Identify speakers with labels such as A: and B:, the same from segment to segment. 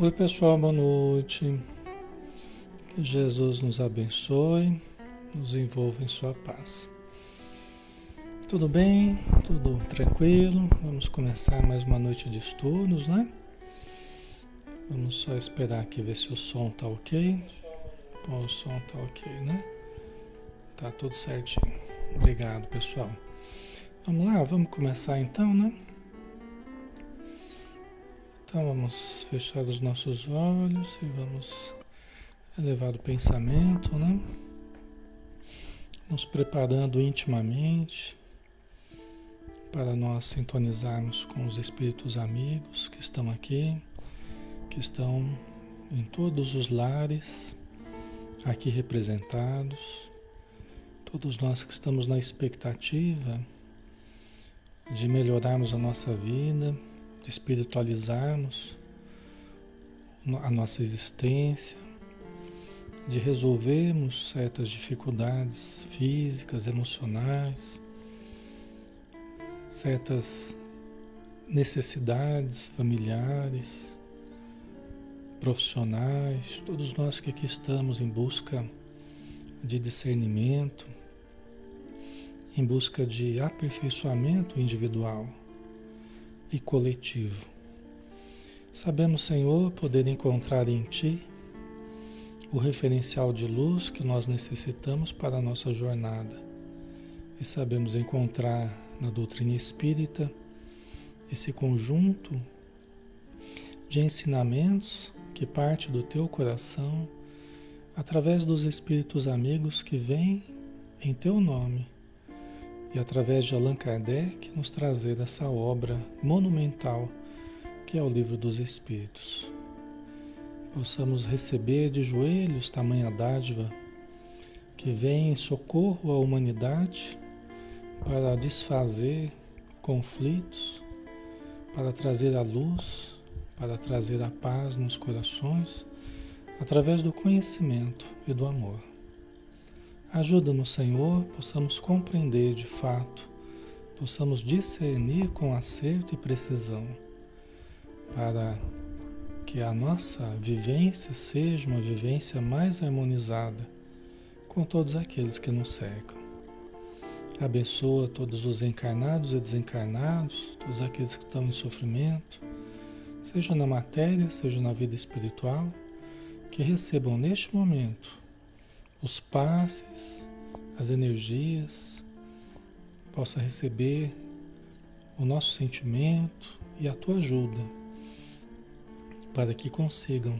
A: Oi, pessoal, boa noite. Que Jesus nos abençoe, nos envolva em Sua paz. Tudo bem? Tudo tranquilo? Vamos começar mais uma noite de estudos, né? Vamos só esperar aqui ver se o som tá ok. Bom, o som tá ok, né? Tá tudo certinho. Obrigado, pessoal. Vamos lá, vamos começar então, né? Então vamos fechar os nossos olhos e vamos elevar o pensamento, né? Nos preparando intimamente para nós sintonizarmos com os espíritos amigos que estão aqui, que estão em todos os lares aqui representados, todos nós que estamos na expectativa de melhorarmos a nossa vida espiritualizarmos a nossa existência, de resolvermos certas dificuldades físicas, emocionais, certas necessidades familiares, profissionais, todos nós que aqui estamos em busca de discernimento, em busca de aperfeiçoamento individual e coletivo. Sabemos, Senhor, poder encontrar em Ti o referencial de luz que nós necessitamos para a nossa jornada. E sabemos encontrar na doutrina espírita esse conjunto de ensinamentos que parte do teu coração através dos espíritos amigos que vêm em teu nome e através de Allan Kardec nos trazer essa obra monumental que é o Livro dos Espíritos. Possamos receber de joelhos tamanha dádiva que vem em socorro à humanidade para desfazer conflitos, para trazer a luz, para trazer a paz nos corações, através do conhecimento e do amor. Ajuda-nos, Senhor, possamos compreender de fato, possamos discernir com acerto e precisão, para que a nossa vivência seja uma vivência mais harmonizada com todos aqueles que nos cercam. Abençoa todos os encarnados e desencarnados, todos aqueles que estão em sofrimento, seja na matéria, seja na vida espiritual, que recebam neste momento os passes, as energias, possa receber o nosso sentimento e a tua ajuda para que consigam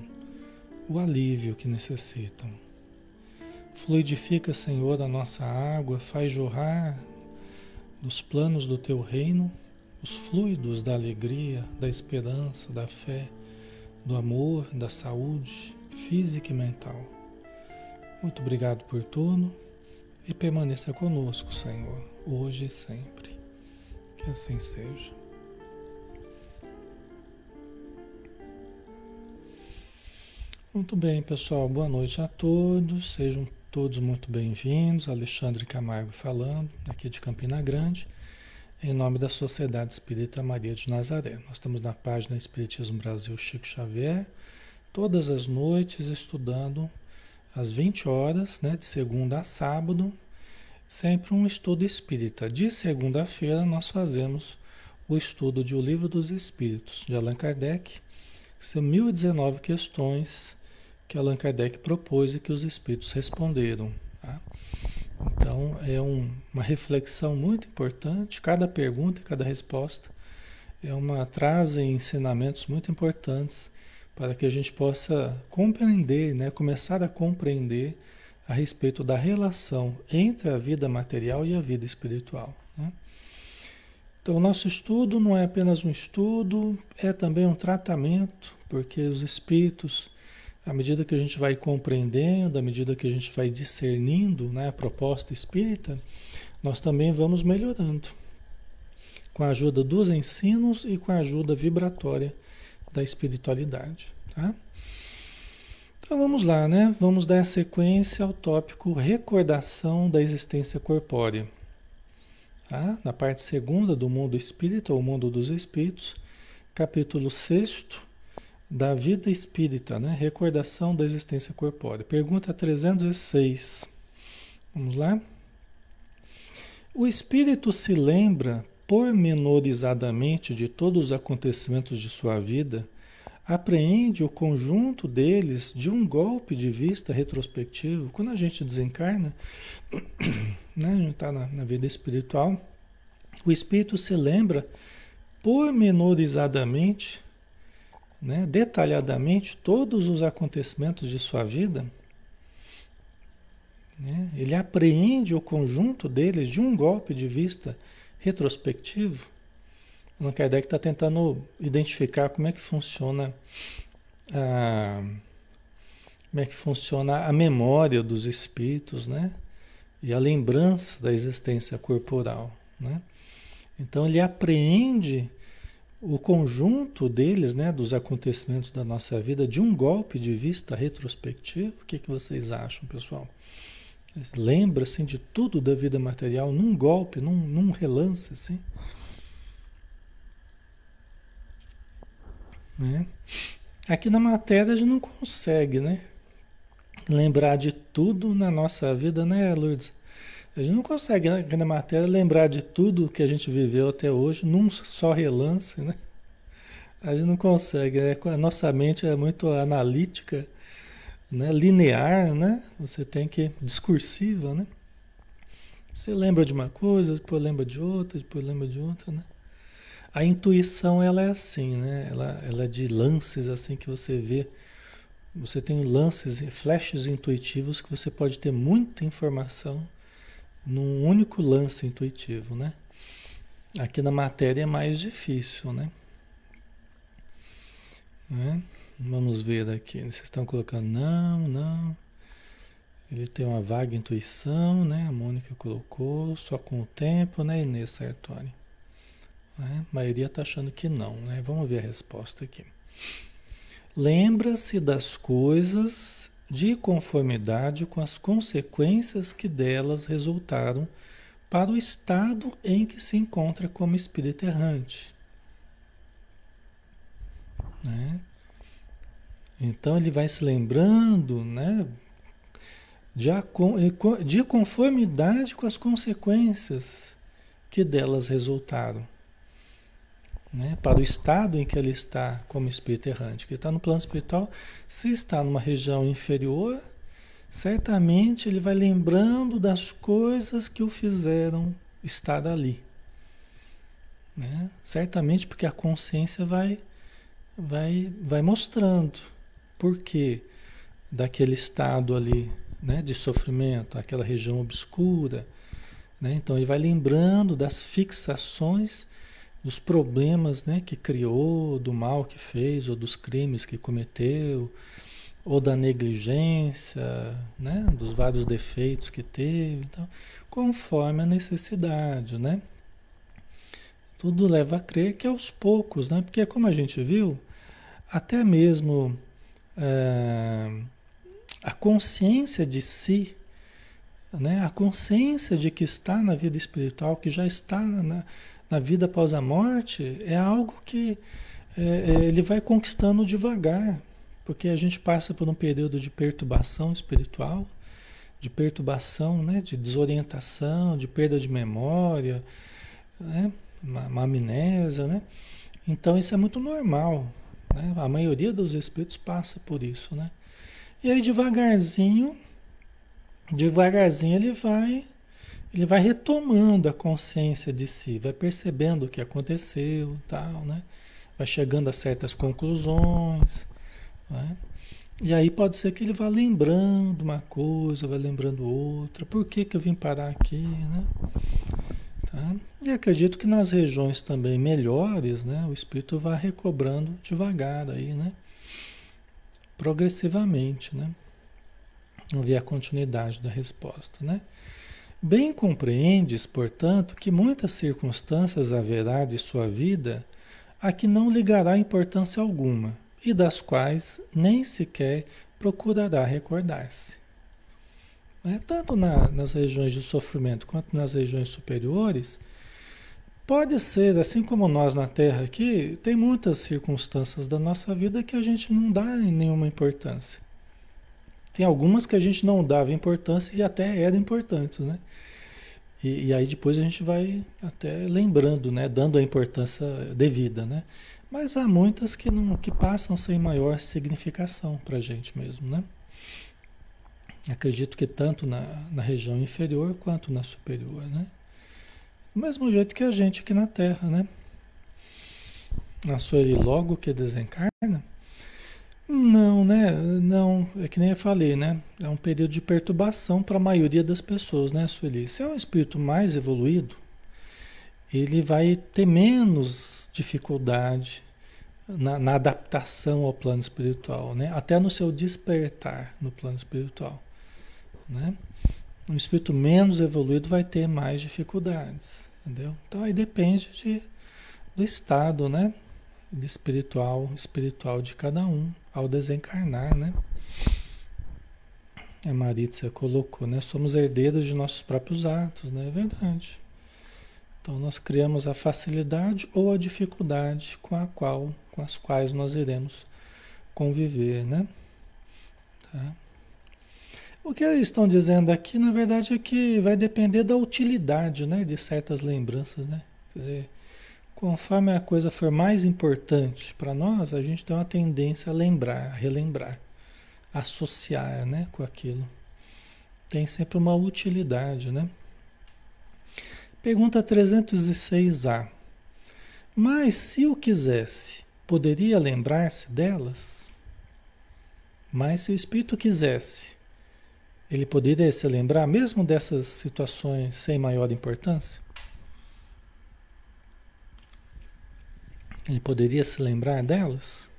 A: o alívio que necessitam. Fluidifica, Senhor, a nossa água, faz jorrar dos planos do teu reino os fluidos da alegria, da esperança, da fé, do amor, da saúde física e mental muito obrigado por tudo e permaneça conosco, Senhor, hoje e sempre. Que assim seja. Muito bem, pessoal. Boa noite a todos. Sejam todos muito bem-vindos. Alexandre Camargo falando, aqui de Campina Grande, em nome da Sociedade Espírita Maria de Nazaré. Nós estamos na página Espiritismo Brasil Chico Xavier, todas as noites estudando às 20 horas, né, de segunda a sábado, sempre um estudo espírita. De segunda-feira nós fazemos o estudo de O Livro dos Espíritos, de Allan Kardec, que são 1019 questões que Allan Kardec propôs e que os espíritos responderam. Tá? Então é um, uma reflexão muito importante, cada pergunta e cada resposta é uma trazem ensinamentos muito importantes para que a gente possa compreender, né, começar a compreender a respeito da relação entre a vida material e a vida espiritual. Né? Então, o nosso estudo não é apenas um estudo, é também um tratamento, porque os espíritos, à medida que a gente vai compreendendo, à medida que a gente vai discernindo né, a proposta espírita, nós também vamos melhorando, com a ajuda dos ensinos e com a ajuda vibratória da espiritualidade. Tá? Então vamos lá, né? Vamos dar sequência ao tópico recordação da existência corpórea. Tá? Na parte segunda do mundo espírita, ou mundo dos espíritos, capítulo 6, da vida espírita, né? Recordação da existência corpórea. Pergunta 306. Vamos lá? O espírito se lembra pormenorizadamente de todos os acontecimentos de sua vida, apreende o conjunto deles de um golpe de vista retrospectivo. Quando a gente desencarna, né, a gente está na, na vida espiritual, o espírito se lembra pormenorizadamente né, detalhadamente todos os acontecimentos de sua vida, né, ele apreende o conjunto deles de um golpe de vista retrospectivo. O Kardec está tentando identificar como é que funciona a, como é que funciona a memória dos espíritos, né? E a lembrança da existência corporal, né? Então ele apreende o conjunto deles, né, dos acontecimentos da nossa vida, de um golpe de vista retrospectivo, o que, que vocês acham, pessoal? Lembra assim de tudo da vida material num golpe, num, num relance, assim? Né? Aqui na matéria a gente não consegue, né? Lembrar de tudo na nossa vida, né, Lourdes? A gente não consegue, né, na matéria, lembrar de tudo que a gente viveu até hoje num só relance, né? A gente não consegue, né? A nossa mente é muito analítica, né? linear, né? Você tem que... discursiva, né? Você lembra de uma coisa, depois lembra de outra, depois lembra de outra, né? A intuição, ela é assim, né? Ela, ela é de lances, assim, que você vê. Você tem lances, flashes intuitivos que você pode ter muita informação num único lance intuitivo, né? Aqui na matéria é mais difícil, né? né? Vamos ver aqui. Vocês estão colocando não, não. Ele tem uma vaga intuição, né? A Mônica colocou, só com o tempo, né, Inês Sartori? Né? A maioria está achando que não, né? Vamos ver a resposta aqui. Lembra-se das coisas de conformidade com as consequências que delas resultaram para o estado em que se encontra como espírito errante. Né? Então ele vai se lembrando né, de, de conformidade com as consequências que delas resultaram né, para o estado em que ele está como espírito errante. Que está no plano espiritual, se está numa região inferior, certamente ele vai lembrando das coisas que o fizeram estar ali. Né? Certamente porque a consciência vai, vai, vai mostrando por que daquele estado ali né, de sofrimento, aquela região obscura. Né? Então ele vai lembrando das fixações dos problemas né, que criou, do mal que fez, ou dos crimes que cometeu, ou da negligência, né, dos vários defeitos que teve, então, conforme a necessidade, né? Tudo leva a crer que aos poucos, né? Porque como a gente viu, até mesmo é, a consciência de si, né? a consciência de que está na vida espiritual, que já está na, na vida após a morte é algo que é, é, ele vai conquistando devagar, porque a gente passa por um período de perturbação espiritual, de perturbação, né, de desorientação, de perda de memória, né, uma, uma amnésia, né? Então isso é muito normal, né? A maioria dos espíritos passa por isso, né? E aí devagarzinho, devagarzinho ele vai ele vai retomando a consciência de si, vai percebendo o que aconteceu, tal, né? Vai chegando a certas conclusões, né? E aí pode ser que ele vá lembrando uma coisa, vai lembrando outra. Por que, que eu vim parar aqui, né? Tá? E acredito que nas regiões também melhores, né? O espírito vai recobrando devagar aí, né? Progressivamente, né? Vamos ver a continuidade da resposta, né? Bem compreendes, portanto, que muitas circunstâncias haverá de sua vida a que não ligará importância alguma e das quais nem sequer procurará recordar-se. É, tanto na, nas regiões de sofrimento quanto nas regiões superiores, Pode ser, assim como nós na Terra aqui, tem muitas circunstâncias da nossa vida que a gente não dá nenhuma importância. Tem algumas que a gente não dava importância e até eram importantes, né? E, e, aí depois a gente vai até lembrando, né? Dando a importância devida, né? Mas há muitas que, não, que passam sem maior significação para a gente mesmo, né? Acredito que tanto na, na região inferior quanto na superior, né? Do mesmo jeito que a gente aqui na Terra, né? A sua logo que desencarna, não, né? Não, é que nem eu falei, né? É um período de perturbação para a maioria das pessoas, né, Sueli? Se é um espírito mais evoluído, ele vai ter menos dificuldade na, na, adaptação ao plano espiritual, né? Até no seu despertar no plano espiritual, né? Um espírito menos evoluído vai ter mais dificuldades, entendeu? Então aí depende de, do estado, né? De espiritual, espiritual de cada um ao desencarnar, né? A Maritza colocou, né? Somos herdeiros de nossos próprios atos, né? É verdade. Então nós criamos a facilidade ou a dificuldade com a qual, com as quais nós iremos conviver, né? Tá? O que eles estão dizendo aqui, na verdade, é que vai depender da utilidade, né, de certas lembranças, né? Quer dizer, Conforme a coisa for mais importante para nós, a gente tem uma tendência a lembrar, a relembrar, associar né, com aquilo. Tem sempre uma utilidade, né? Pergunta 306A. Mas se o quisesse, poderia lembrar-se delas? Mas se o espírito quisesse, ele poderia se lembrar mesmo dessas situações sem maior importância? Ele poderia se lembrar delas?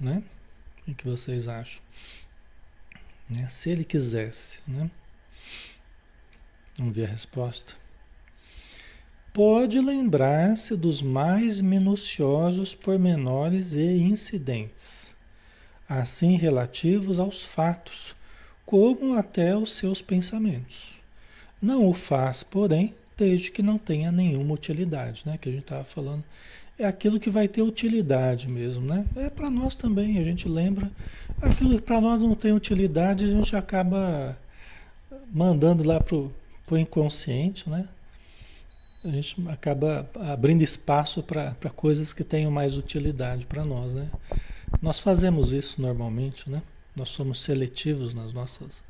A: Né? O que vocês acham? Né? Se ele quisesse, né? Vamos ver a resposta. Pode lembrar-se dos mais minuciosos pormenores e incidentes, assim relativos aos fatos, como até os seus pensamentos. Não o faz, porém, desde que não tenha nenhuma utilidade, né? Que a gente estava falando é aquilo que vai ter utilidade mesmo, né? É para nós também, a gente lembra. Aquilo que para nós não tem utilidade, a gente acaba mandando lá pro, pro inconsciente, né? A gente acaba abrindo espaço para coisas que tenham mais utilidade para nós, né? Nós fazemos isso normalmente, né? Nós somos seletivos nas nossas,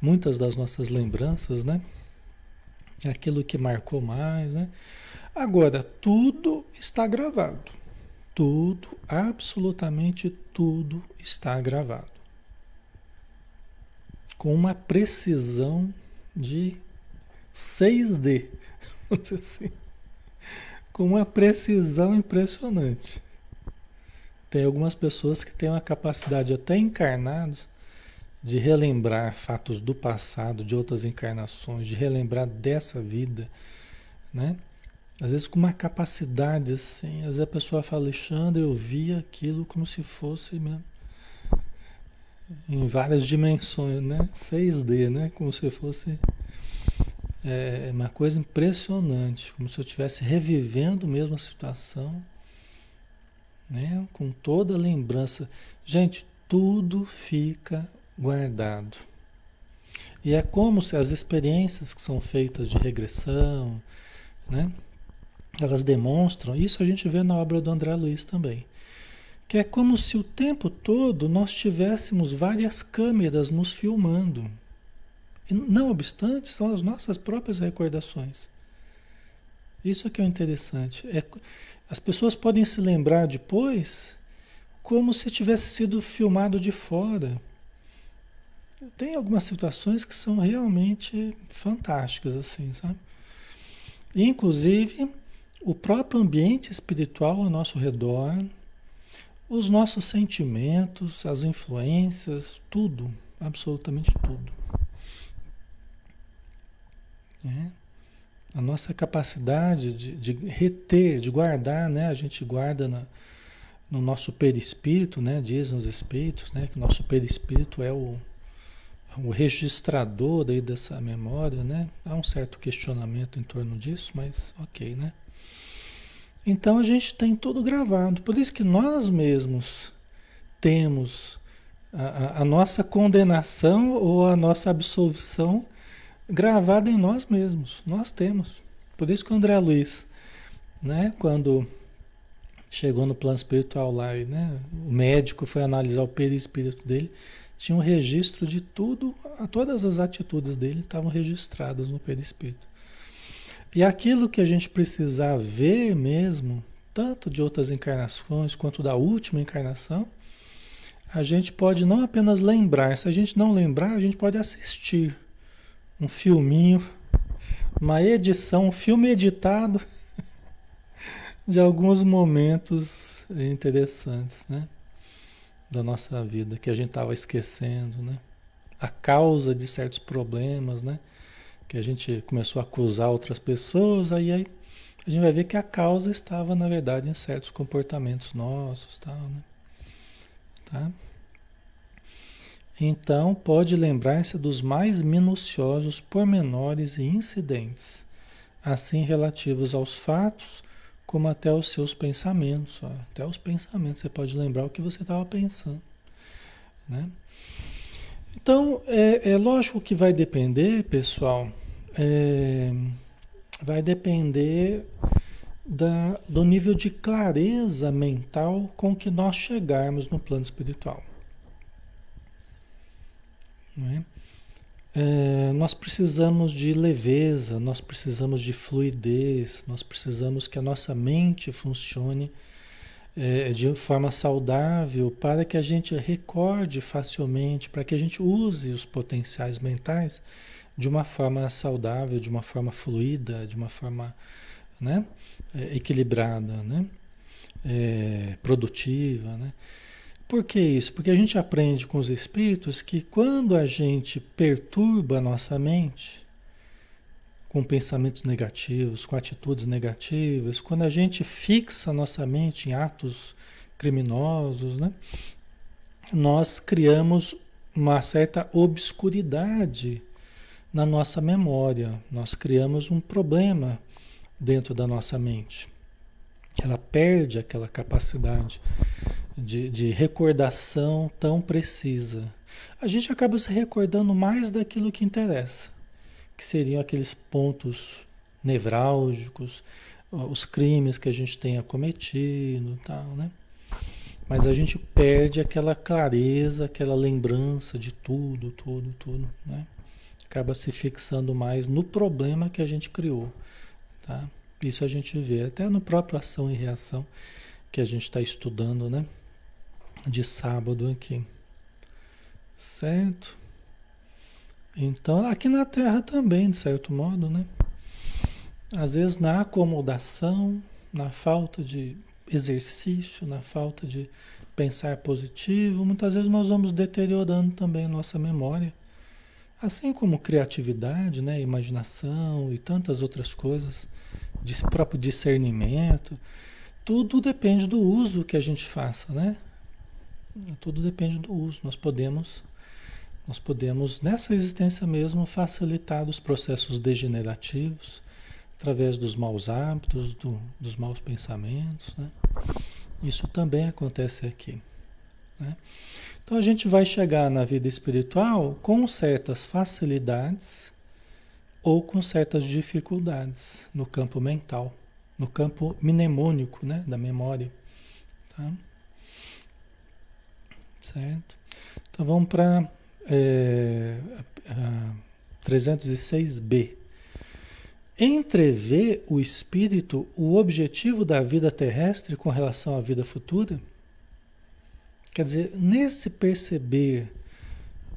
A: muitas das nossas lembranças, né? Aquilo que marcou mais, né? Agora, tudo está gravado. Tudo, absolutamente tudo está gravado. Com uma precisão de 6D. Vamos dizer assim. Com uma precisão impressionante. Tem algumas pessoas que têm uma capacidade até encarnados de relembrar fatos do passado, de outras encarnações, de relembrar dessa vida, né? Às vezes com uma capacidade assim, às vezes a pessoa fala, Alexandre, eu vi aquilo como se fosse mesmo em várias dimensões, né? 6D, né? Como se fosse é, uma coisa impressionante, como se eu estivesse revivendo mesmo a situação, né? Com toda a lembrança. Gente, tudo fica guardado. E é como se as experiências que são feitas de regressão, né? elas demonstram, isso a gente vê na obra do André Luiz também, que é como se o tempo todo nós tivéssemos várias câmeras nos filmando. E, não obstante, são as nossas próprias recordações. Isso é que é interessante. É, as pessoas podem se lembrar depois como se tivesse sido filmado de fora. Tem algumas situações que são realmente fantásticas, assim, sabe? Inclusive, o próprio ambiente espiritual ao nosso redor, os nossos sentimentos, as influências, tudo, absolutamente tudo. É. A nossa capacidade de, de, reter, de guardar, né? A gente guarda na, no nosso perispírito, né? Dizem os espíritos, né? Que o nosso perispírito é o, o registrador daí dessa memória, né? Há um certo questionamento em torno disso, mas ok, né? Então a gente tem tudo gravado. Por isso que nós mesmos temos a, a, nossa condenação ou a nossa absolvição gravada em nós mesmos. Nós temos. Por isso que o André Luiz, né, quando chegou no plano espiritual lá, né, o médico foi analisar o perispírito dele, tinha um registro de tudo, todas as atitudes dele estavam registradas no perispírito. E aquilo que a gente precisar ver mesmo, tanto de outras encarnações quanto da última encarnação, a gente pode não apenas lembrar, se a gente não lembrar, a gente pode assistir um filminho, uma edição, um filme editado de alguns momentos interessantes, né? Da nossa vida, que a gente estava esquecendo, né? A causa de certos problemas, né? Que a gente começou a acusar outras pessoas, aí, aí a gente vai ver que a causa estava, na verdade, em certos comportamentos nossos, tal, né? Tá? Então, pode lembrar-se dos mais minuciosos pormenores e incidentes, assim relativos aos fatos, como até os seus pensamentos. Ó. Até os pensamentos, você pode lembrar o que você estava pensando. Né? Então, é, é, lógico que vai depender, pessoal, é, vai depender da, do nível de clareza mental com que nós chegarmos no plano espiritual. É, nós precisamos de leveza, nós precisamos de fluidez, nós precisamos que a nossa mente funcione é, de forma saudável para que a gente recorde facilmente, para que a gente use os potenciais mentais de uma forma saudável, de uma forma fluida, de uma forma né, é, equilibrada, né, é, produtiva. Né? Por que isso? Porque a gente aprende com os espíritos que quando a gente perturba a nossa mente com pensamentos negativos, com atitudes negativas, quando a gente fixa a nossa mente em atos criminosos, né? nós criamos uma certa obscuridade na nossa memória, nós criamos um problema dentro da nossa mente. Ela perde aquela capacidade de, de recordação tão precisa. A gente acaba se recordando mais daquilo que interessa, que seriam aqueles pontos nevrálgicos, os crimes que a gente tenha cometido, tal, né? Mas a gente perde aquela clareza, aquela lembrança de tudo, tudo, tudo, né? Acaba se fixando mais no problema que a gente criou, tá? Isso a gente vê até no próprio ação e reação que a gente está estudando, né? De sábado aqui. Certo? Então, aqui na Terra também, de certo modo, né? Às vezes na acomodação, na falta de exercício, na falta de pensar positivo, muitas vezes nós vamos deteriorando também nossa memória. Assim como criatividade, né, imaginação e tantas outras coisas, de próprio discernimento, tudo depende do uso que a gente faça, né? Tudo depende do uso. Nós podemos, nós podemos nessa existência mesmo facilitar os processos degenerativos através dos maus hábitos, do, dos maus pensamentos, né? Isso também acontece aqui. Né? Então a gente vai chegar na vida espiritual com certas facilidades ou com certas dificuldades no campo mental, no campo mnemônico, né, da memória. Tá? Certo? Então vamos para é, 306b. Entrever o espírito o objetivo da vida terrestre com relação à vida futura? Quer dizer, nesse perceber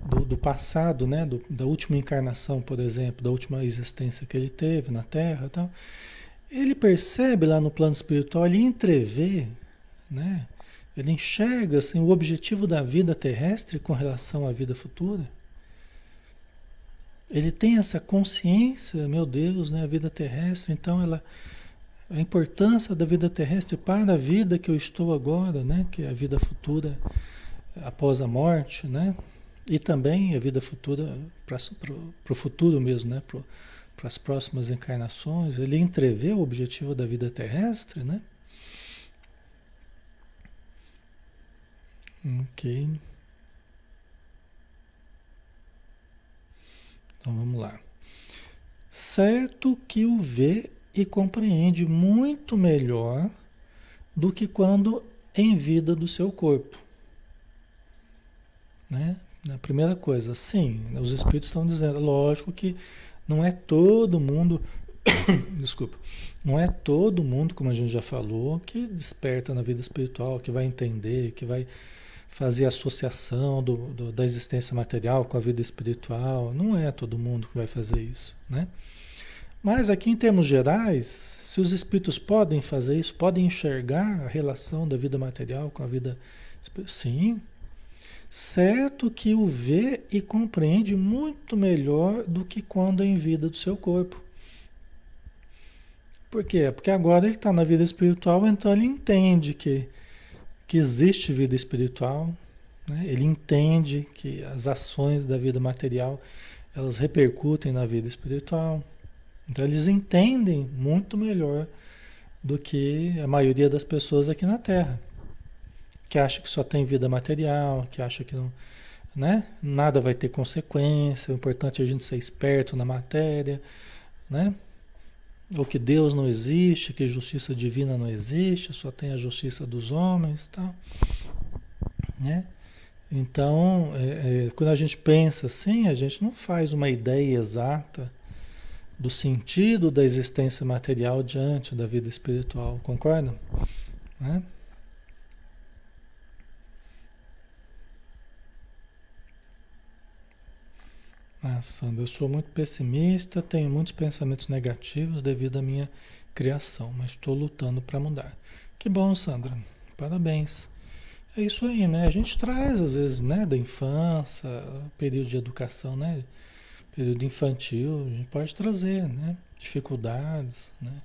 A: do, do passado, né, do, da última encarnação, por exemplo, da última existência que ele teve na Terra, tal, ele percebe lá no plano espiritual, ele entrevê, né, ele enxerga assim, o objetivo da vida terrestre com relação à vida futura. Ele tem essa consciência, meu Deus, né, a vida terrestre, então ela a importância da vida terrestre para a vida que eu estou agora, né, que é a vida futura após a morte, né? E também a vida futura para o futuro mesmo, né? Para as próximas encarnações. Ele entrevê o objetivo da vida terrestre, né? Ok. Então vamos lá. Certo que o vê e compreende muito melhor do que quando em vida do seu corpo. Né? A primeira coisa, sim, os espíritos estão dizendo, lógico que não é todo mundo, desculpa, não é todo mundo, como a gente já falou, que desperta na vida espiritual, que vai entender, que vai fazer associação do, do, da existência material com a vida espiritual. Não é todo mundo que vai fazer isso, né? Mas aqui em termos gerais, se os espíritos podem fazer isso, podem enxergar a relação da vida material com a vida sim, certo que o vê e compreende muito melhor do que quando é em vida do seu corpo. Por quê? Porque agora ele está na vida espiritual, então ele entende que, que existe vida espiritual, né? ele entende que as ações da vida material elas repercutem na vida espiritual. Então eles entendem muito melhor do que a maioria das pessoas aqui na Terra, que acha que só tem vida material, que acha que não, né? nada vai ter consequência, o importante é a gente ser esperto na matéria, né? Ou que Deus não existe, que justiça divina não existe, só tem a justiça dos homens, tal, né? Então, é, é, quando a gente pensa assim, a gente não faz uma ideia exata do sentido da existência material diante da vida espiritual, concordam? Né? Ah, Sandra, eu sou muito pessimista, tenho muitos pensamentos negativos devido à minha criação, mas estou lutando para mudar. Que bom, Sandra. Parabéns. É isso aí, né? A gente traz, às vezes, né, da infância, período de educação, né? Período infantil, a gente pode trazer, né? Dificuldades, né?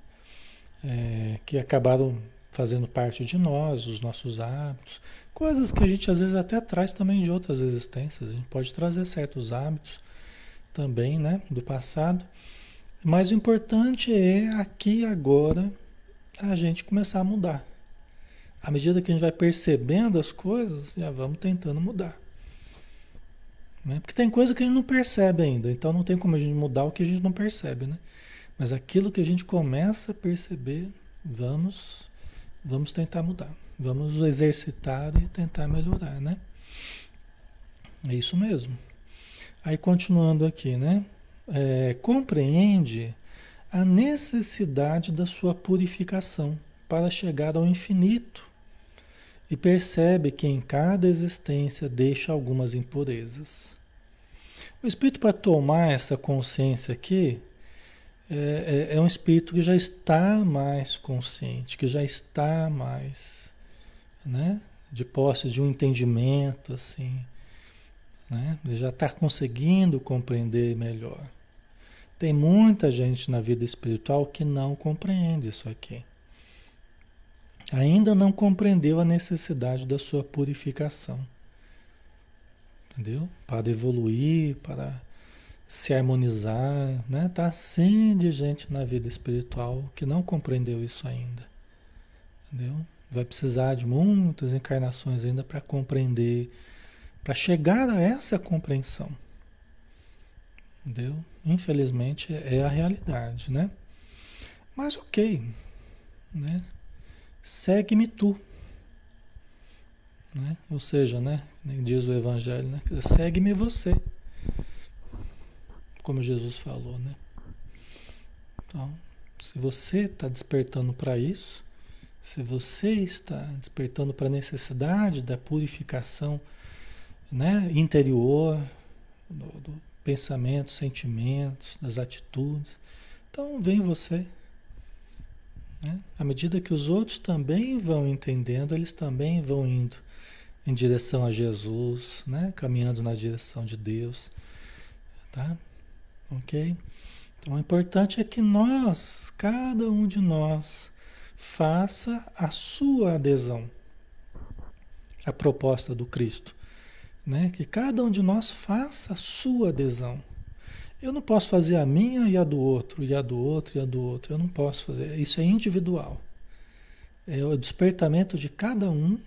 A: É, que acabaram fazendo parte de nós, os nossos hábitos, coisas que a gente às vezes até traz também de outras existências. A gente pode trazer certos hábitos também, né, do passado. Mas o importante é aqui agora a gente começar a mudar. À medida que a gente vai percebendo as coisas, já vamos tentando mudar. Né? Porque tem coisa que a gente não percebe ainda, então não tem como a gente mudar o que a gente não percebe, né? Mas aquilo que a gente começa a perceber, vamos, vamos tentar mudar. Vamos exercitar e tentar melhorar, né? É isso mesmo. Aí continuando aqui, né? É, compreende a necessidade da sua purificação para chegar ao infinito e percebe que em cada existência deixa algumas impurezas. O espírito, para tomar essa consciência aqui, é, é, é, um espírito que já está mais consciente, que já está mais, né, de posse de um entendimento, assim, né, já está conseguindo compreender melhor. Tem muita gente na vida espiritual que não compreende isso aqui ainda não compreendeu a necessidade da sua purificação. Entendeu? Para evoluir, para se harmonizar, né? Tá assim de gente na vida espiritual que não compreendeu isso ainda. Entendeu? Vai precisar de muitas encarnações ainda para compreender, para chegar a essa compreensão. Entendeu? Infelizmente é a realidade, né? Mas ok, né? segue-me tu. Né? Ou seja, né? diz o Evangelho, né? segue-me você. Como Jesus falou, né? Então, se você está despertando para isso, se você está despertando para a necessidade da purificação né, interior, do, do pensamento, sentimentos, das atitudes, então vem você, né? À medida que os outros também vão entendendo, eles também vão indo em direção a Jesus, né? caminhando na direção de Deus. Tá? Ok? Então o importante é que nós, cada um de nós, faça a sua adesão à proposta do Cristo. Né? Que cada um de nós faça a sua adesão. Eu não posso fazer a minha e a do outro, e a do outro e a do outro. Eu não posso fazer. Isso é individual. É o despertamento de cada um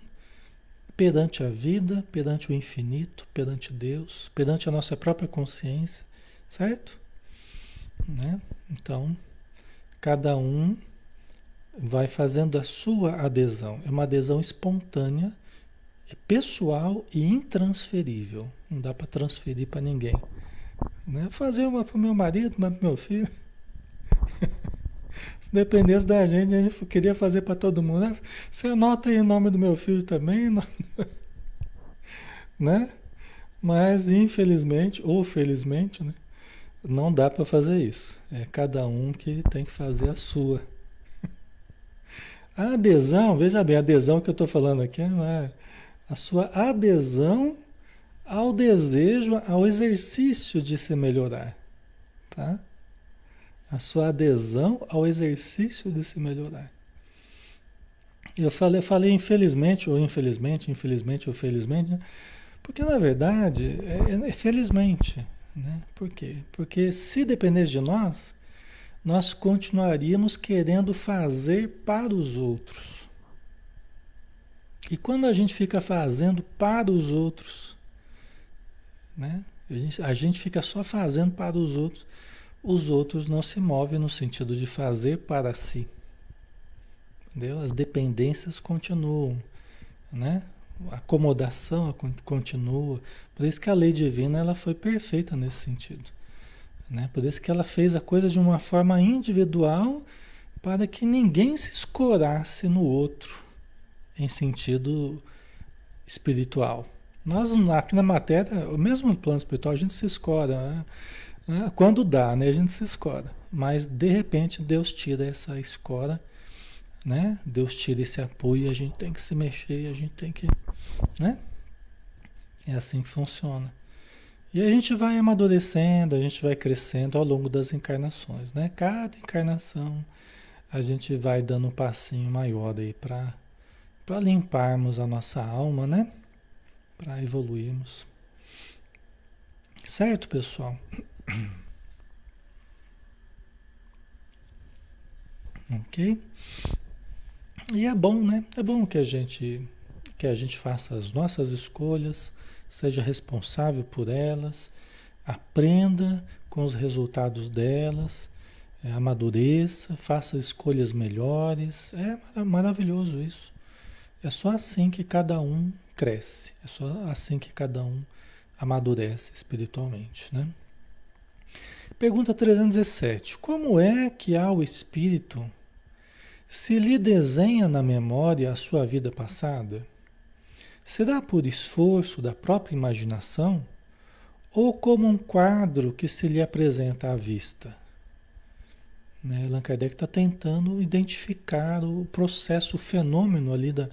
A: perante a vida, perante o infinito, perante Deus, perante a nossa própria consciência, certo? Né? Então, cada um vai fazendo a sua adesão. É uma adesão espontânea, é pessoal e intransferível. Não dá para transferir para ninguém. Né? Fazer uma para o meu marido, uma para meu filho. Se dependesse da gente, a gente queria fazer para todo mundo. Né? Você anota aí o nome do meu filho também, né? Mas infelizmente, ou felizmente, né? Não dá para fazer isso. É cada um que tem que fazer a sua. A adesão, veja bem, a adesão que eu estou falando aqui não é a sua adesão ao desejo, ao exercício de se melhorar, tá? A sua adesão ao exercício de se melhorar. Eu falei, falei infelizmente ou infelizmente, infelizmente ou felizmente, né? porque na verdade é, é felizmente, né? Por quê? Porque se dependesse de nós, nós continuaríamos querendo fazer para os outros. E quando a gente fica fazendo para os outros, né? A gente, a gente fica só fazendo para os outros. Os outros não se movem no sentido de fazer para si. Entendeu? As dependências continuam, né? A acomodação continua. Por isso que a lei divina ela foi perfeita nesse sentido. Né? Por isso que ela fez a coisa de uma forma individual para que ninguém se escorasse no outro em sentido espiritual. Nós, aqui na matéria, mesmo no plano espiritual, a gente se escora. Né? Quando dá, né? a gente se escora. Mas, de repente, Deus tira essa escora, né? Deus tira esse apoio a gente tem que se mexer, a gente tem que... Né? É assim que funciona. E a gente vai amadurecendo, a gente vai crescendo ao longo das encarnações, né? Cada encarnação a gente vai dando um passinho maior aí para limparmos a nossa alma, né? para evoluirmos. Certo, pessoal? Ok? E é bom, né? É bom que a gente que a gente faça as nossas escolhas, seja responsável por elas, aprenda com os resultados delas, é, amadureça, faça escolhas melhores. É maravilhoso isso. É só assim que cada um cresce. É só assim que cada um amadurece espiritualmente, né? Pergunta 317. Como é que ao espírito se lhe desenha na memória a sua vida passada? Será por esforço da própria imaginação ou como um quadro que se lhe apresenta à vista? Né? Allan Kardec está tentando identificar o processo, o fenômeno ali da,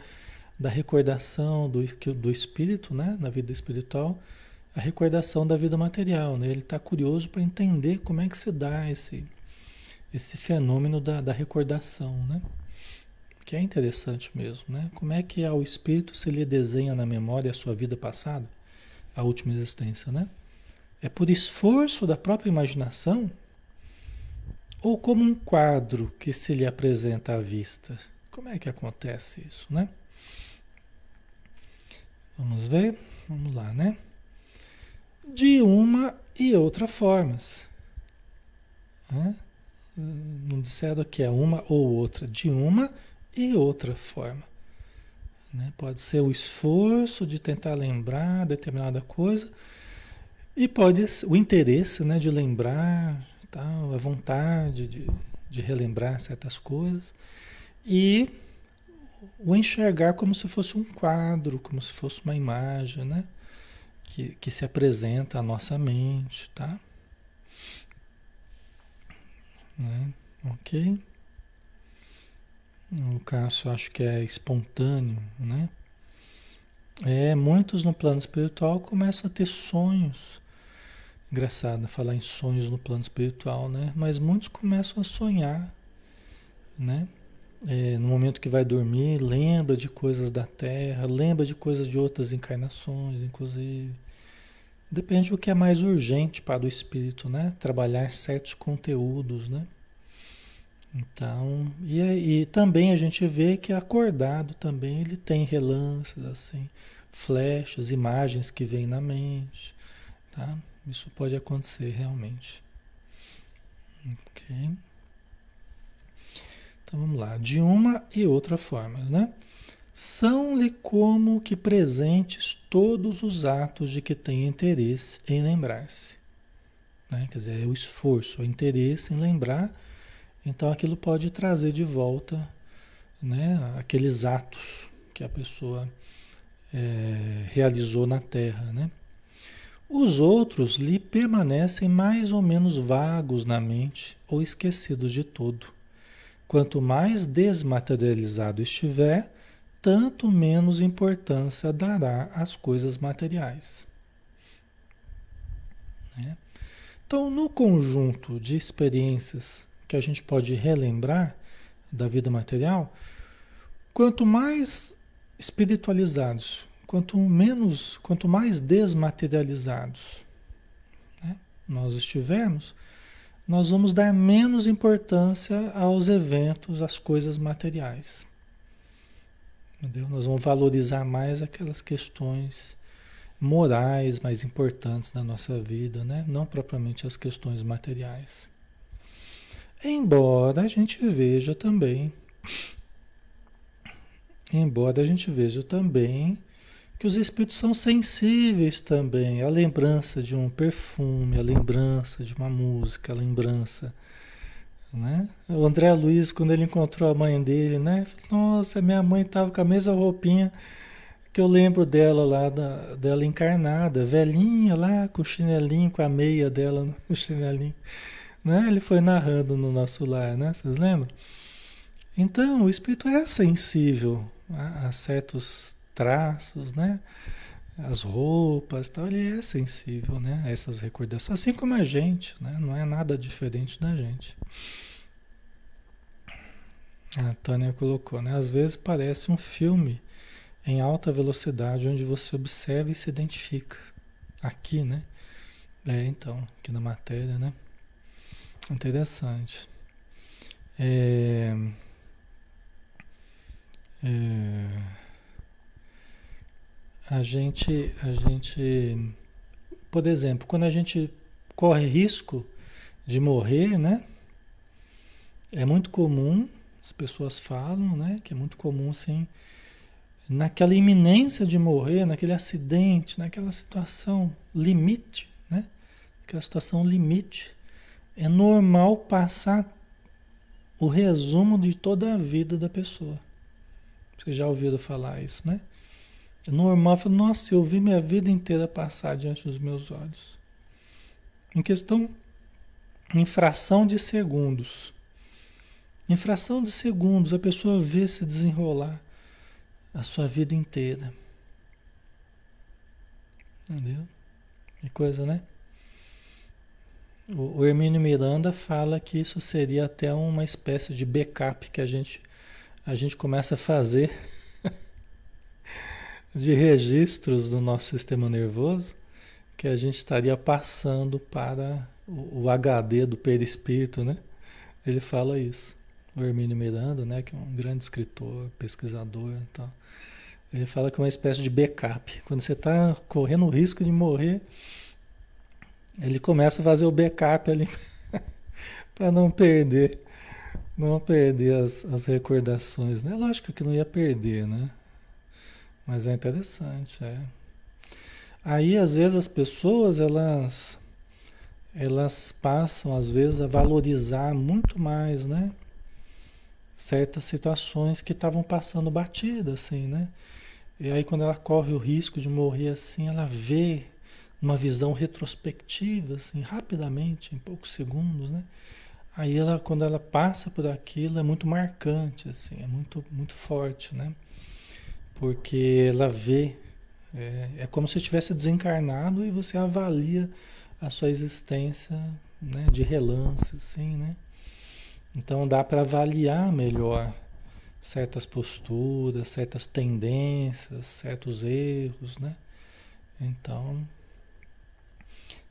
A: da recordação do, do espírito, né? na vida espiritual, a recordação da vida material. Né? Ele está curioso para entender como é que se dá esse, esse fenômeno da, da recordação, né? que é interessante mesmo. Né? Como é que ao espírito se lhe desenha na memória a sua vida passada, a última existência, né? É por esforço da própria imaginação ou como um quadro que se lhe apresenta à vista? Como é que acontece isso, né? Vamos ver? Vamos lá, né? De uma e outra formas. Né? Não disseram que é uma ou outra, de uma e outra forma. Né? Pode ser o esforço de tentar lembrar determinada coisa e pode ser o interesse né, de lembrar, tal, a vontade de, de relembrar certas coisas e o enxergar como se fosse um quadro, como se fosse uma imagem, né? Que, que se apresenta à nossa mente, tá? Né? Ok? O Cássio acho que é espontâneo, né? É, muitos no plano espiritual começam a ter sonhos. Engraçado falar em sonhos no plano espiritual, né? Mas muitos começam a sonhar, né? é, no momento que vai dormir, lembra de coisas da Terra, lembra de coisas de outras encarnações, inclusive. Depende do que é mais urgente para o espírito, né? Trabalhar certos conteúdos, né? Então, e, e também a gente vê que acordado também ele tem relances assim, flechas, imagens que vêm na mente, tá? Isso pode acontecer realmente. Ok? Então vamos lá, de uma e outra formas, né? São-lhe como que presentes todos os atos de que tem interesse em lembrar-se. Né? Quer dizer, é o esforço, o interesse em lembrar, então aquilo pode trazer de volta né, aqueles atos que a pessoa é, realizou na Terra. Né? Os outros lhe permanecem mais ou menos vagos na mente ou esquecidos de todo. Quanto mais desmaterializado estiver, tanto menos importância dará às coisas materiais. Né? Então, no conjunto de experiências que a gente pode relembrar da vida material, quanto mais espiritualizados, quanto menos, quanto mais desmaterializados né, nós estivermos, nós vamos dar menos importância aos eventos, às coisas materiais. Entendeu? Nós vamos valorizar mais aquelas questões morais mais importantes da nossa vida, né? não propriamente as questões materiais. Embora a gente veja também, embora a gente veja também que os espíritos são sensíveis também à lembrança de um perfume, à lembrança de uma música, à lembrança né? O André Luiz, quando ele encontrou a mãe dele, né? Nossa, minha mãe estava com a mesma roupinha que eu lembro dela lá, da, dela encarnada, velhinha lá, com o chinelinho, com a meia dela no chinelinho. Né? Ele foi narrando no nosso lar, né? Vocês lembram? Então, o espírito é sensível a, a certos traços, né? As roupas, tal, ele é sensível, né? A essas recordações, assim como a gente, né? Não é nada diferente da gente. A Tânia colocou, né? Às vezes parece um filme em alta velocidade onde você observa e se identifica. Aqui, né? É, então, aqui na matéria, né? Interessante. É, é, a gente, a gente, por exemplo, quando a gente corre risco de morrer, né? É muito comum as pessoas falam, né, que é muito comum assim, naquela iminência de morrer, naquele acidente, naquela situação limite, né? Aquela situação limite, é normal passar o resumo de toda a vida da pessoa. Vocês já ouviram falar isso, né? É normal, falar, nossa, eu vi minha vida inteira passar diante dos meus olhos. Em questão, em fração de segundos. Em fração de segundos, a pessoa vê se desenrolar a sua vida inteira. Entendeu? Que coisa, né? O, o Hermínio Miranda fala que isso seria até uma espécie de backup que a gente, a gente começa a fazer de registros do nosso sistema nervoso que a gente estaria passando para o, HD do perispírito, né? Ele fala isso o Hermínio Miranda, né, que é um grande escritor, pesquisador e tal. Ele fala que é uma espécie de backup. Quando você está correndo o risco de morrer, ele começa a fazer o backup ali para não perder, não perder as, as recordações. Né? Lógico que não ia perder, né? Mas é interessante, é. Aí às vezes as pessoas elas elas passam às vezes a valorizar muito mais, né? certas situações que estavam passando batida, assim, né? E aí quando ela corre o risco de morrer assim, ela vê uma visão retrospectiva, assim, rapidamente, em poucos segundos, né? Aí ela, quando ela passa por aquilo, é muito marcante, assim, é muito, muito forte, né? Porque ela vê, é, é como se tivesse desencarnado e você avalia a sua existência, né, de relance, assim, né? Então dá para avaliar melhor certas posturas, certas tendências, certos erros, né? Então,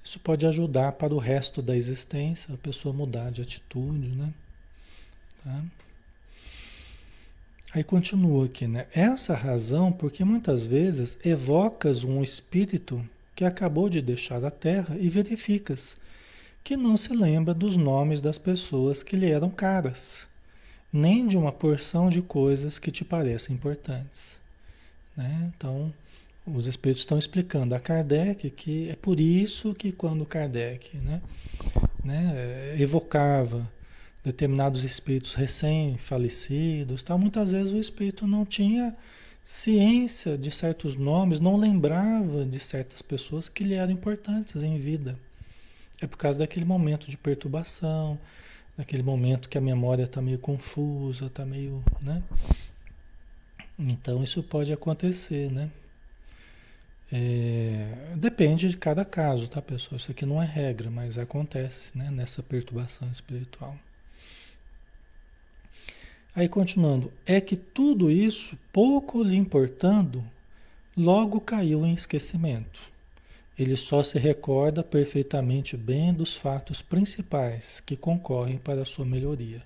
A: isso pode ajudar para o resto da existência a pessoa mudar de atitude, né? Tá? Aí continua aqui, né? Essa razão, porque muitas vezes evocas um espírito que acabou de deixar a Terra e verificas que não se lembra dos nomes das pessoas que lhe eram caras, nem de uma porção de coisas que te parecem importantes. Né? Então, os espíritos estão explicando a Kardec que é por isso que quando Kardec né, né, evocava determinados espíritos recém-falecidos, tá, muitas vezes o espírito não tinha ciência de certos nomes, não lembrava de certas pessoas que lhe eram importantes em vida. É por causa daquele momento de perturbação, daquele momento que a memória está meio confusa, está meio, né? Então isso pode acontecer, né? É, depende de cada caso, tá, pessoal? Isso aqui não é regra, mas acontece, né? Nessa perturbação espiritual. Aí continuando, é que tudo isso, pouco lhe importando, logo caiu em esquecimento. Ele só se recorda perfeitamente bem dos fatos principais que concorrem para a sua melhoria.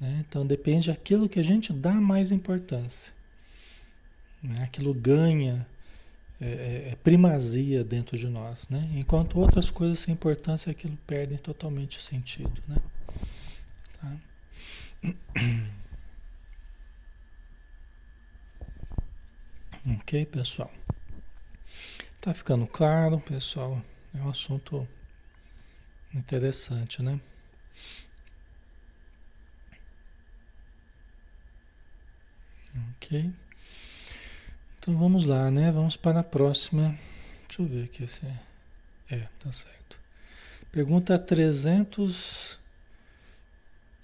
A: Né? Então depende daquilo que a gente dá mais importância. Né? Aquilo ganha é, é, é primazia dentro de nós. Né? Enquanto outras coisas sem importância, aquilo perde totalmente o sentido. Né? Tá? Ok, pessoal? Tá ficando claro, pessoal? É um assunto interessante, né? Ok. Então vamos lá, né? Vamos para a próxima. Deixa eu ver aqui se. É, tá certo. Pergunta 300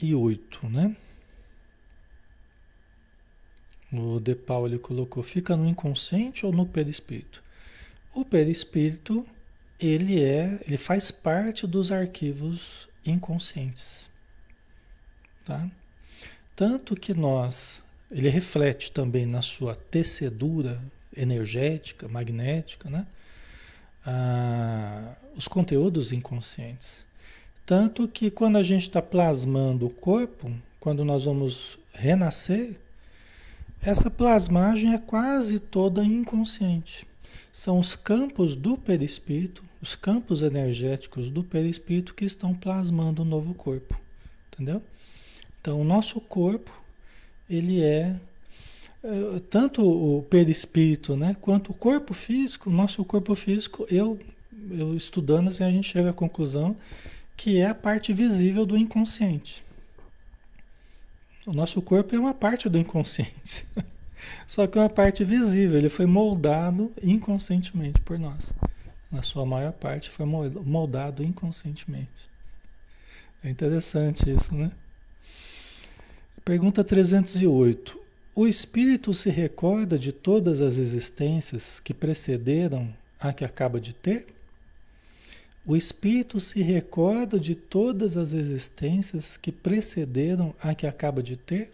A: e 8, né? O De Paulo colocou, fica no inconsciente ou no perispírito? O perispírito, ele é, ele faz parte dos arquivos inconscientes, tá? Tanto que nós, ele reflete também na sua tecedura energética, magnética, né? Ah, os conteúdos inconscientes. Tanto que quando a gente está plasmando o corpo, quando nós vamos renascer, essa plasmagem é quase toda inconsciente. São os campos do perispírito, os campos energéticos do perispírito que estão plasmando o novo corpo. Entendeu? Então, o nosso corpo, ele é, é tanto o perispírito, né, quanto o corpo físico, o nosso corpo físico, eu, eu estudando assim, a gente chega à conclusão que é a parte visível do inconsciente. O nosso corpo é uma parte do inconsciente. Só que é uma parte visível, ele foi moldado inconscientemente por nós. Na sua maior parte foi moldado inconscientemente. É interessante isso, né? Pergunta 308. O espírito se recorda de todas as existências que precederam a que acaba de ter? O espírito se recorda de todas as existências que precederam a que acaba de ter?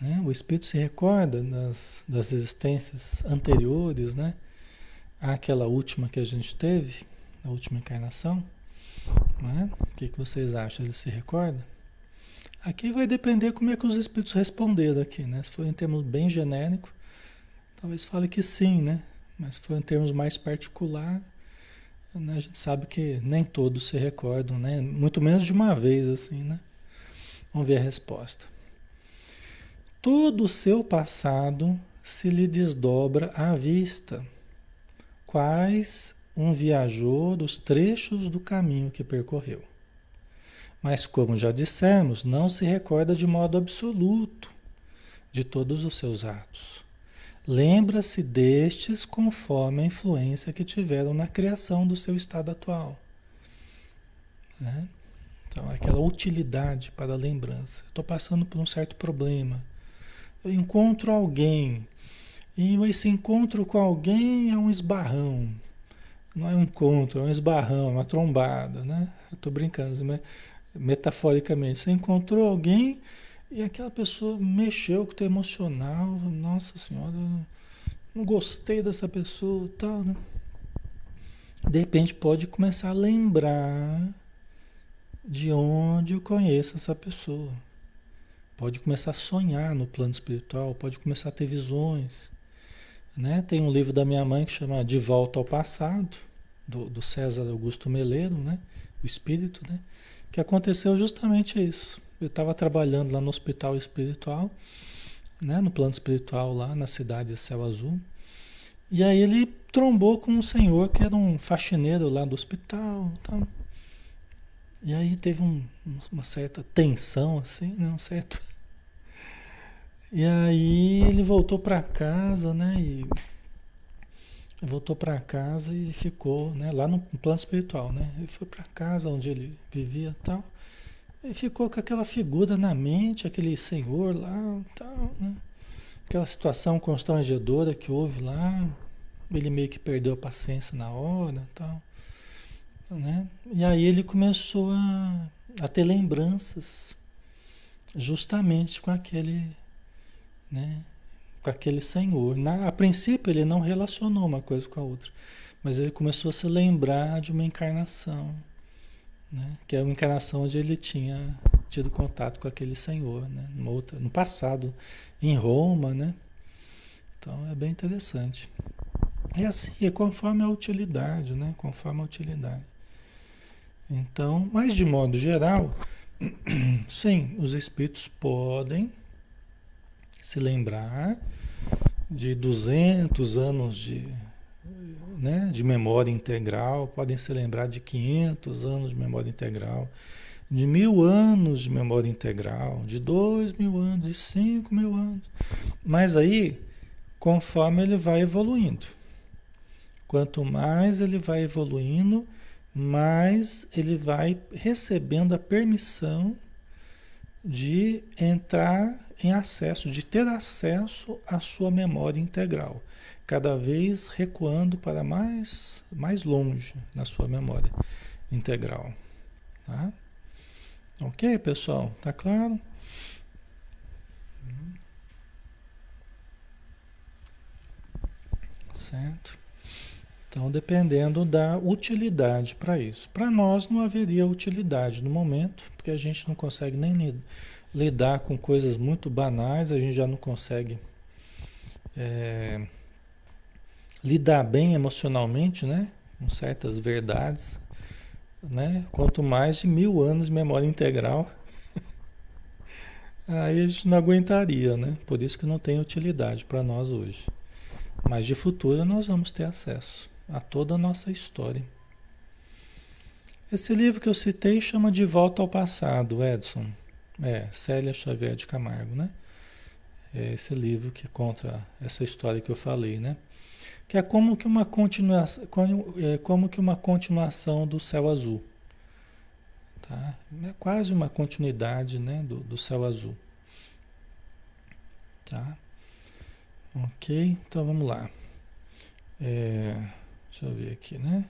A: Né? O espírito se recorda das, das existências anteriores, né? Àquela última que a gente teve, a última encarnação. Né? O que, que vocês acham? Ele se recorda? Aqui vai depender como é que os espíritos responderam aqui, né? Se for em termos bem genéricos, talvez fale que sim, né? Mas for em termos mais particular, né, a gente sabe que nem todos se recordam, né? Muito menos de uma vez, assim, né? Vamos ver a resposta. Todo o seu passado se lhe desdobra à vista, quais um viajou dos trechos do caminho que percorreu. Mas, como já dissemos, não se recorda de modo absoluto de todos os seus atos. Lembra-se destes conforme a influência que tiveram na criação do seu estado atual. Né? Então, aquela utilidade para a lembrança. Estou passando por um certo problema. Eu encontro alguém. E esse encontro com alguém é um esbarrão. Não é um encontro, é um esbarrão, é uma trombada. Né? Estou brincando, mas metaforicamente. Você encontrou alguém e aquela pessoa mexeu com o teu emocional. Nossa Senhora, não gostei dessa pessoa tal, né? De repente pode começar a lembrar de onde eu conheço essa pessoa. Pode começar a sonhar no plano espiritual, pode começar a ter visões. Né? Tem um livro da minha mãe que chama De Volta ao Passado, do, do César Augusto Meleiro, né? o espírito, né? que aconteceu justamente isso. Eu estava trabalhando lá no hospital espiritual, né? no plano espiritual lá na cidade de Céu Azul. E aí ele trombou com um senhor que era um faxineiro lá do hospital. Então, e aí teve um, uma certa tensão, assim, né? Um certo. E aí ele voltou para casa, né? E voltou para casa e ficou, né? Lá no plano espiritual, né? Ele foi para casa onde ele vivia, tal. E ficou com aquela figura na mente, aquele senhor lá, tal, né? Aquela situação constrangedora que houve lá. Ele meio que perdeu a paciência na hora, tal. Né? E aí ele começou a, a ter lembranças justamente com aquele, né? com aquele senhor. Na, a princípio ele não relacionou uma coisa com a outra, mas ele começou a se lembrar de uma encarnação, né? que é uma encarnação onde ele tinha tido contato com aquele senhor, né? outra, no passado, em Roma, né? Então é bem interessante. É assim, é conforme a utilidade, né? Conforme a utilidade. Então, mas de modo geral, sim, os espíritos podem se lembrar de 200 anos de, né, de memória integral, podem se lembrar de 500 anos de memória integral, de mil anos de memória integral, de dois mil anos, de cinco mil anos. Mas aí, conforme ele vai evoluindo, quanto mais ele vai evoluindo, mas ele vai recebendo a permissão de entrar em acesso, de ter acesso à sua memória integral, cada vez recuando para mais, mais longe na sua memória integral. Tá? Ok, pessoal? Tá claro? Certo? Então, dependendo da utilidade para isso. Para nós não haveria utilidade no momento, porque a gente não consegue nem lidar com coisas muito banais, a gente já não consegue é, lidar bem emocionalmente, né? Com certas verdades, né? Quanto mais de mil anos de memória integral, aí a gente não aguentaria, né? Por isso que não tem utilidade para nós hoje. Mas de futuro nós vamos ter acesso a toda a nossa história. Esse livro que eu citei chama De Volta ao Passado, Edson. É, Célia Xavier de Camargo, né? É esse livro que conta essa história que eu falei, né? Que é como que uma continuação, é como que uma continuação do Céu Azul. Tá? É quase uma continuidade, né, do, do Céu Azul. Tá? Ok, então vamos lá. É... Deixa eu ver aqui, né?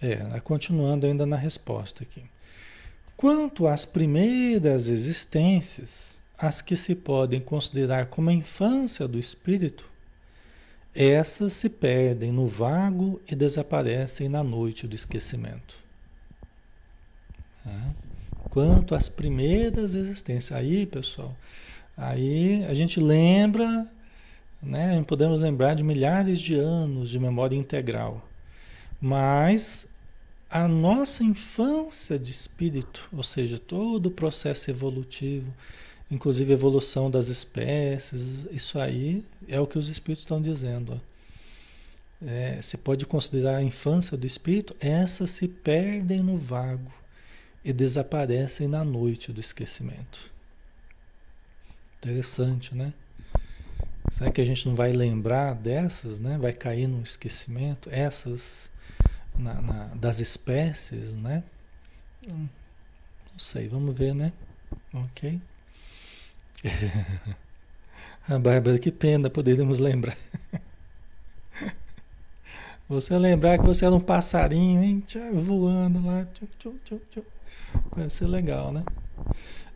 A: É, continuando ainda na resposta aqui. Quanto às primeiras existências, as que se podem considerar como a infância do espírito, essas se perdem no vago e desaparecem na noite do esquecimento. Tá? Quanto às primeiras existências, aí, pessoal, aí a gente lembra né? Podemos lembrar de milhares de anos de memória integral. Mas a nossa infância de espírito, ou seja, todo o processo evolutivo, inclusive a evolução das espécies, isso aí é o que os espíritos estão dizendo. É, você pode considerar a infância do espírito, essas se perdem no vago e desaparecem na noite do esquecimento. Interessante, né? Será que a gente não vai lembrar dessas, né? Vai cair no esquecimento, essas na, na, das espécies, né? Hum, não sei, vamos ver, né? Ok. A Bárbara, que pena, poderíamos lembrar. Você lembrar que você era um passarinho, hein? Voando lá. Tchum, tchum, tchum. Vai ser legal, né?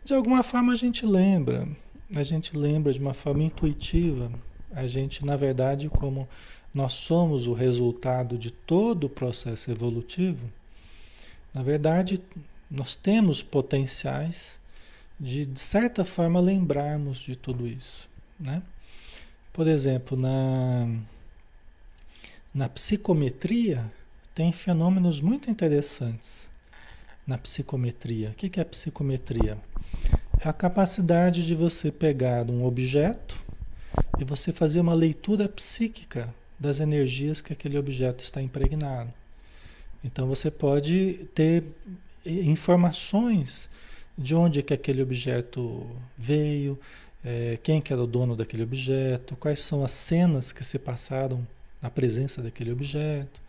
A: De alguma forma a gente lembra a gente lembra de uma forma intuitiva. A gente, na verdade, como nós somos o resultado de todo o processo evolutivo, na verdade, Nós temos potenciais de, de certa forma, lembrarmos de tudo isso. Né? Por exemplo, na, na psicometria, tem fenômenos muito interessantes na psicometria. O que é psicometria? É a capacidade de você pegar um objeto e você fazer uma leitura psíquica das energias que aquele objeto está impregnado. Então você pode ter informações de onde que aquele objeto veio, é, quem que era o dono daquele objeto, quais são as cenas que se passaram na presença daquele objeto.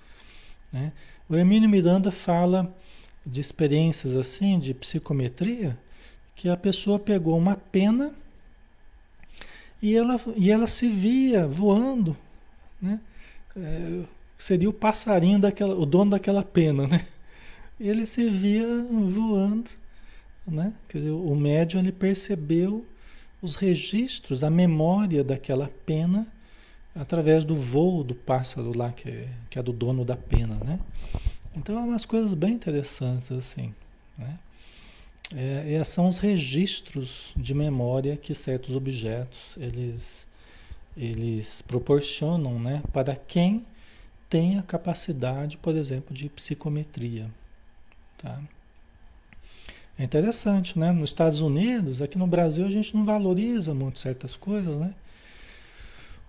A: Né? O Hermínio Miranda fala de experiências assim, de psicometria, que a pessoa pegou uma pena e ela, e ela se via voando, né? É, seria o passarinho daquela, o dono daquela pena, né? Ele se via voando, né? Quer dizer, o médium ele percebeu os registros, a memória daquela pena através do voo do pássaro lá que é, que é do dono da pena, né? Então é umas coisas bem interessantes assim, né? É, é, são os registros de memória que certos objetos eles, eles proporcionam né, para quem tem a capacidade, por exemplo, de psicometria. Tá? É interessante, né? Nos Estados Unidos, aqui no Brasil a gente não valoriza muito certas coisas, né?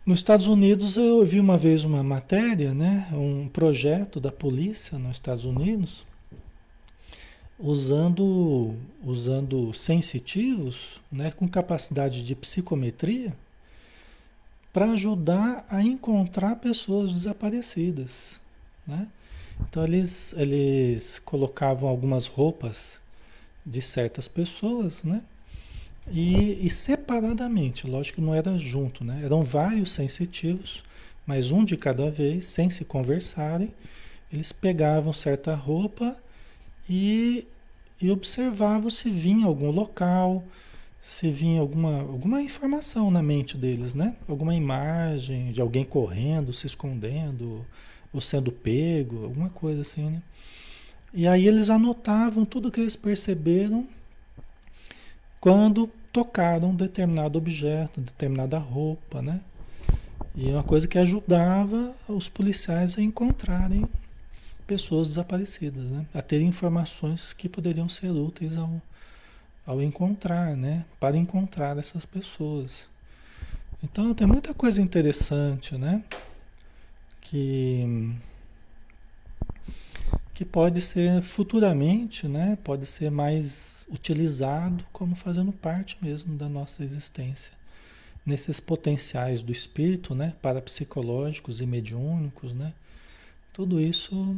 A: Nos Estados Unidos eu vi uma vez uma matéria, né? Um projeto da polícia nos Estados Unidos usando, usando sensitivos né, com capacidade de psicometria para ajudar a encontrar pessoas desaparecidas. Né? Então eles, eles colocavam algumas roupas de certas pessoas, né? E, e, separadamente, lógico que não era junto, né? Eram vários sensitivos, mas um de cada vez, sem se conversarem, eles pegavam certa roupa e, e observavam se vinha algum local, se vinha alguma, alguma informação na mente deles, né? Alguma imagem de alguém correndo, se escondendo, ou sendo pego, alguma coisa assim, né? E aí eles anotavam tudo que eles perceberam quando tocaram determinado objeto, determinada roupa, né? E é uma coisa que ajudava os policiais a encontrarem pessoas desaparecidas, né? A ter informações que poderiam ser úteis ao, ao encontrar, né? Para encontrar essas pessoas. Então tem muita coisa interessante, né? Que que pode ser futuramente, né? Pode ser mais utilizado como fazendo parte mesmo da nossa existência. Nesses potenciais do espírito, né? Parapsicológicos e mediúnicos, né? Tudo isso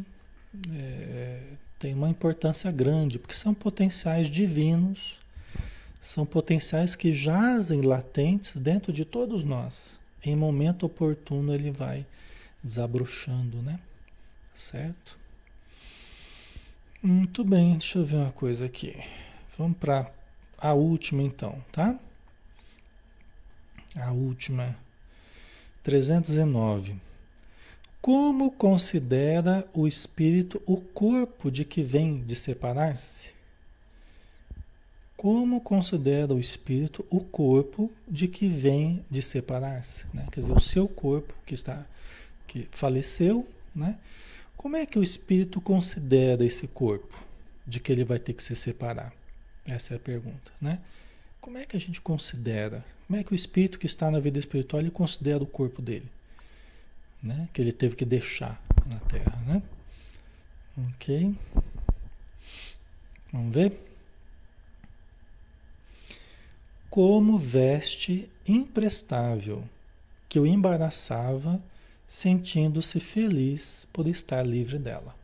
A: é, tem uma importância grande, porque são potenciais divinos, são potenciais que jazem latentes dentro de todos nós. Em momento oportuno ele vai desabrochando, né? Certo? Muito bem, deixa eu ver uma coisa aqui. Vamos para a última então, tá? A última, 309. Como considera o espírito o corpo de que vem de separar-se? Como considera o espírito o corpo de que vem de separar-se? Né? Quer dizer, o seu corpo que está que faleceu, né? Como é que o espírito considera esse corpo de que ele vai ter que se separar? Essa é a pergunta, né? Como é que a gente considera? Como é que o espírito que está na vida espiritual ele considera o corpo dele? Né? que ele teve que deixar na Terra. Né? Ok. Vamos ver? Como veste imprestável que o embaraçava, sentindo-se feliz por estar livre dela.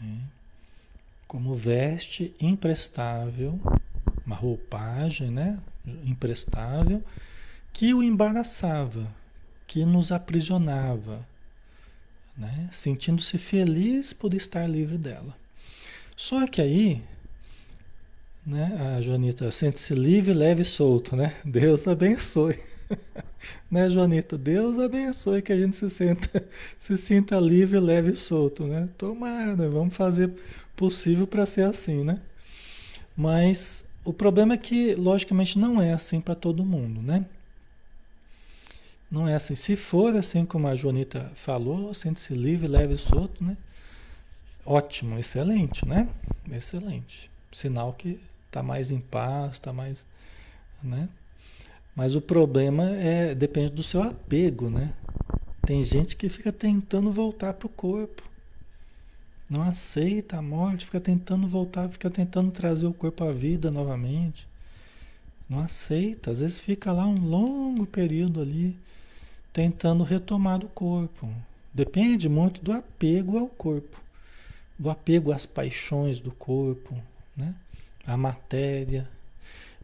A: Né? Como veste imprestável, uma roupagem, né? Imprestável, que o embaraçava, que nos aprisionava, né? sentindo-se feliz por estar livre dela. Só que aí, né, a Joanita sente-se livre, leve e solto, né? Deus abençoe. né, Joanita? Deus abençoe que a gente se sinta, se sinta livre, leve e solto, né? Tomara, vamos fazer possível para ser assim, né? Mas o problema é que, logicamente, não é assim para todo mundo, né? Não é assim. Se for assim como a Joanita falou, sente-se livre, leve e solto, né? Ótimo, excelente, né? Excelente. Sinal que está mais em paz, está mais, né? Mas o problema é depende do seu apego, né? Tem gente que fica tentando voltar para o corpo. Não aceita a morte, fica tentando voltar, fica tentando trazer o corpo à vida novamente. Não aceita, às vezes fica lá um longo período ali tentando retomar o corpo. Depende muito do apego ao corpo, do apego às paixões do corpo, né? à matéria.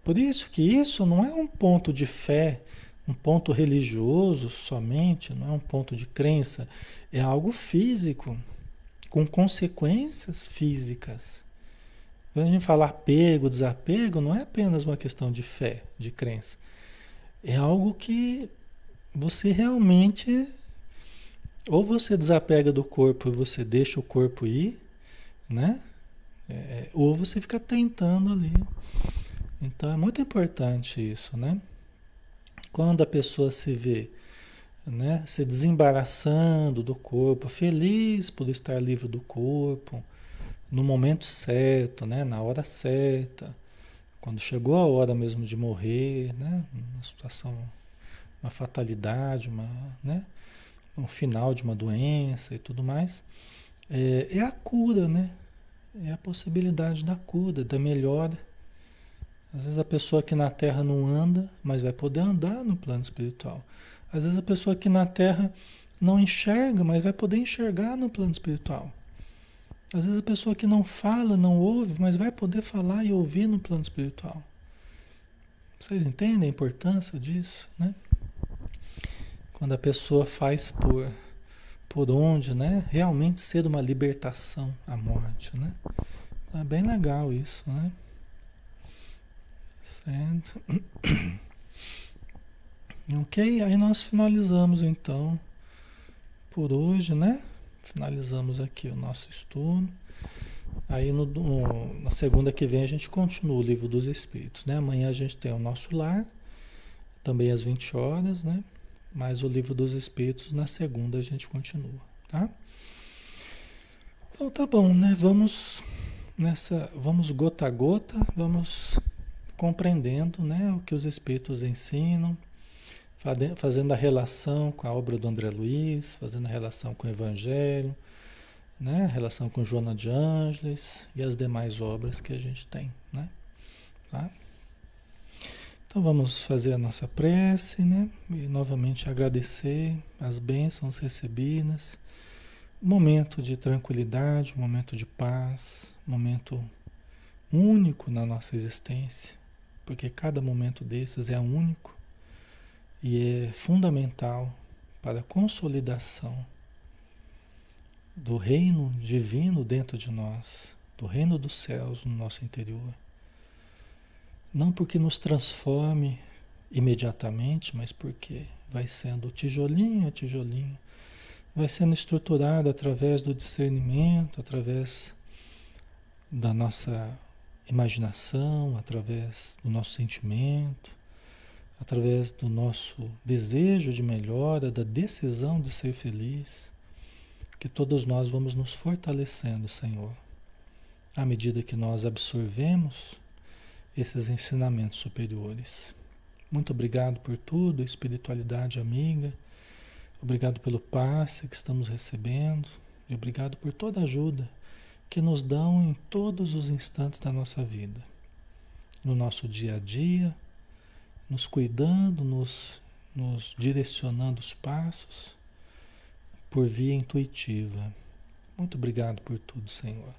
A: Por isso que isso não é um ponto de fé, um ponto religioso somente, não é um ponto de crença, é algo físico, com consequências físicas. Quando a gente fala apego, desapego, não é apenas uma questão de fé, de crença. É algo que você realmente ou você desapega do corpo e você deixa o corpo ir, né? É, ou você fica tentando ali. Então é muito importante isso, né? Quando a pessoa se vê, né, se desembaraçando do corpo, feliz por estar livre do corpo, no momento certo, né, na hora certa, quando chegou a hora mesmo de morrer, né, uma situação uma fatalidade, uma, né? um final de uma doença e tudo mais, é, é, a cura, né? É a possibilidade da cura, da melhora. Às vezes a pessoa aqui na Terra não anda, mas vai poder andar no plano espiritual. Às vezes a pessoa aqui na Terra não enxerga, mas vai poder enxergar no plano espiritual. Às vezes a pessoa que não fala, não ouve, mas vai poder falar e ouvir no plano espiritual. Vocês entendem a importância disso, né? Quando a pessoa faz por, por onde, né? Realmente ser uma libertação à morte, né? É bem legal isso, né? Certo. Ok, aí nós finalizamos então por hoje, né? Finalizamos aqui o nosso estudo. Aí no, no, na segunda que vem a gente continua o livro dos Espíritos, né? Amanhã a gente tem o nosso lar, também às 20 horas, né? Mas o livro dos Espíritos, na segunda, a gente continua, tá? Então tá bom, né? Vamos nessa, vamos gota a gota, vamos compreendendo, né, o que os Espíritos ensinam, fazendo a relação com a obra do André Luiz, fazendo a relação com o Evangelho, né, a relação com Joana de Ângeles e as demais obras que a gente tem, né? Tá? Então vamos fazer a nossa prece, né? E novamente agradecer as bênçãos recebidas. Um momento de tranquilidade, um momento de paz, um momento único na nossa existência, porque cada momento desses é único e é fundamental para a consolidação do reino divino dentro de nós, do reino dos céus no nosso interior. Não porque nos transforme imediatamente, mas porque vai sendo tijolinho a tijolinho, vai sendo estruturado através do discernimento, através da nossa imaginação, através do nosso sentimento, através do nosso desejo de melhora, da decisão de ser feliz, que todos nós vamos nos fortalecendo, Senhor, à medida que nós absorvemos esses ensinamentos superiores. Muito obrigado por tudo, espiritualidade amiga. Obrigado pelo passe que estamos recebendo e obrigado por toda a ajuda que nos dão em todos os instantes da nossa vida. No nosso dia a dia, nos cuidando, nos, nos direcionando os passos por via intuitiva. Muito obrigado por tudo, Senhor.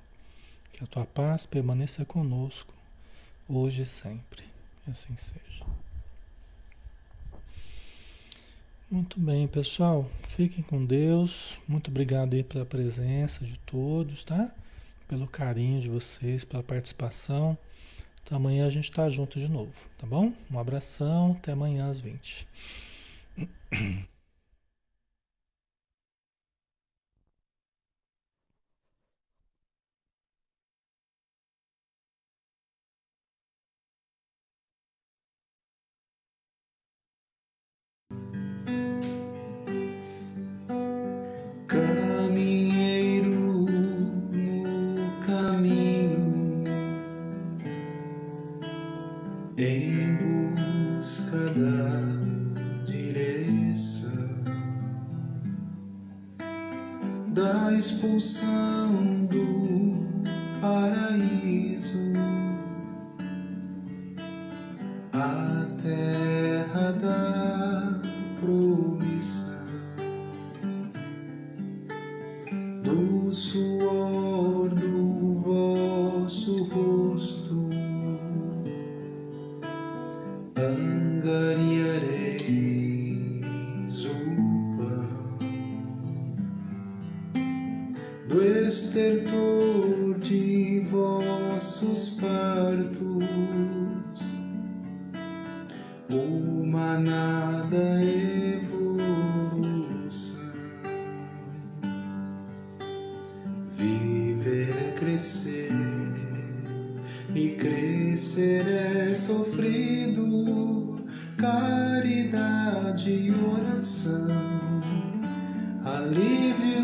A: Que a tua paz permaneça conosco hoje e sempre. Assim seja. Muito bem, pessoal. Fiquem com Deus. Muito obrigado aí pela presença de todos, tá? Pelo carinho de vocês, pela participação. Então, amanhã a gente tá junto de novo, tá bom? Um abração, até amanhã às 20.
B: sun. crescer. E crescer é sofrido, caridade e oração, alívio